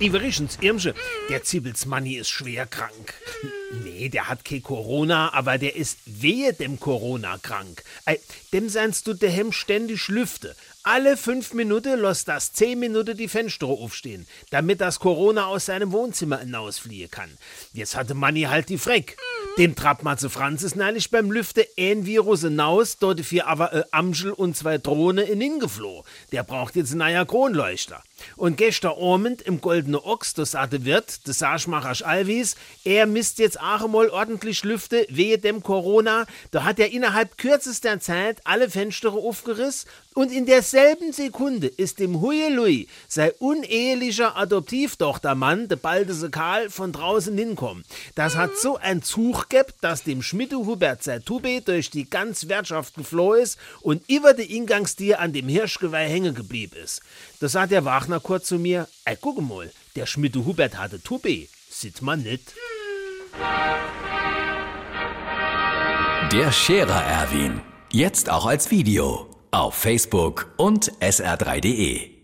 Iverichens Irmsche, der Zibbelsmanni ist schwer krank. Nee, der hat kein Corona, aber der ist wehe dem Corona krank. Dem seinst du daheim ständig lüfte. Alle fünf Minuten lässt das zehn Minuten die Fenster aufstehen, damit das Corona aus seinem Wohnzimmer hinausfliehen kann. Jetzt hatte Manni halt die Freck. Dem trappt Matze Franzis neulich beim Lüfte ein Virus hinaus, dort vier aber äh, Amschel und zwei Drohne in hingefloh. Der braucht jetzt einen neuer Kronleuchter. Und gestern Abend im Goldene Ochs, das sagte Wirt, das Saschmacher Alvis, er misst jetzt auch mal ordentlich Lüfte, wehe dem Corona. Da hat er innerhalb kürzester Zeit alle Fenster aufgerissen und in derselben Sekunde ist dem Huielui sein unehelicher Adoptivtochtermann, der Baldese Karl, von draußen hinkommen. Das hat so ein Zug gehabt, dass dem Schmidt Hubert sein Tube durch die ganze Wirtschaft geflohen ist und über die Ingangstier an dem Hirschgeweih hängen geblieben ist. Da sagt der Wagner kurz zu mir, ey, guck mal, der Schmidt Hubert hatte Tube. Sieht man nicht. Der Scherer Erwin. Jetzt auch als Video. Auf Facebook und sr3.de.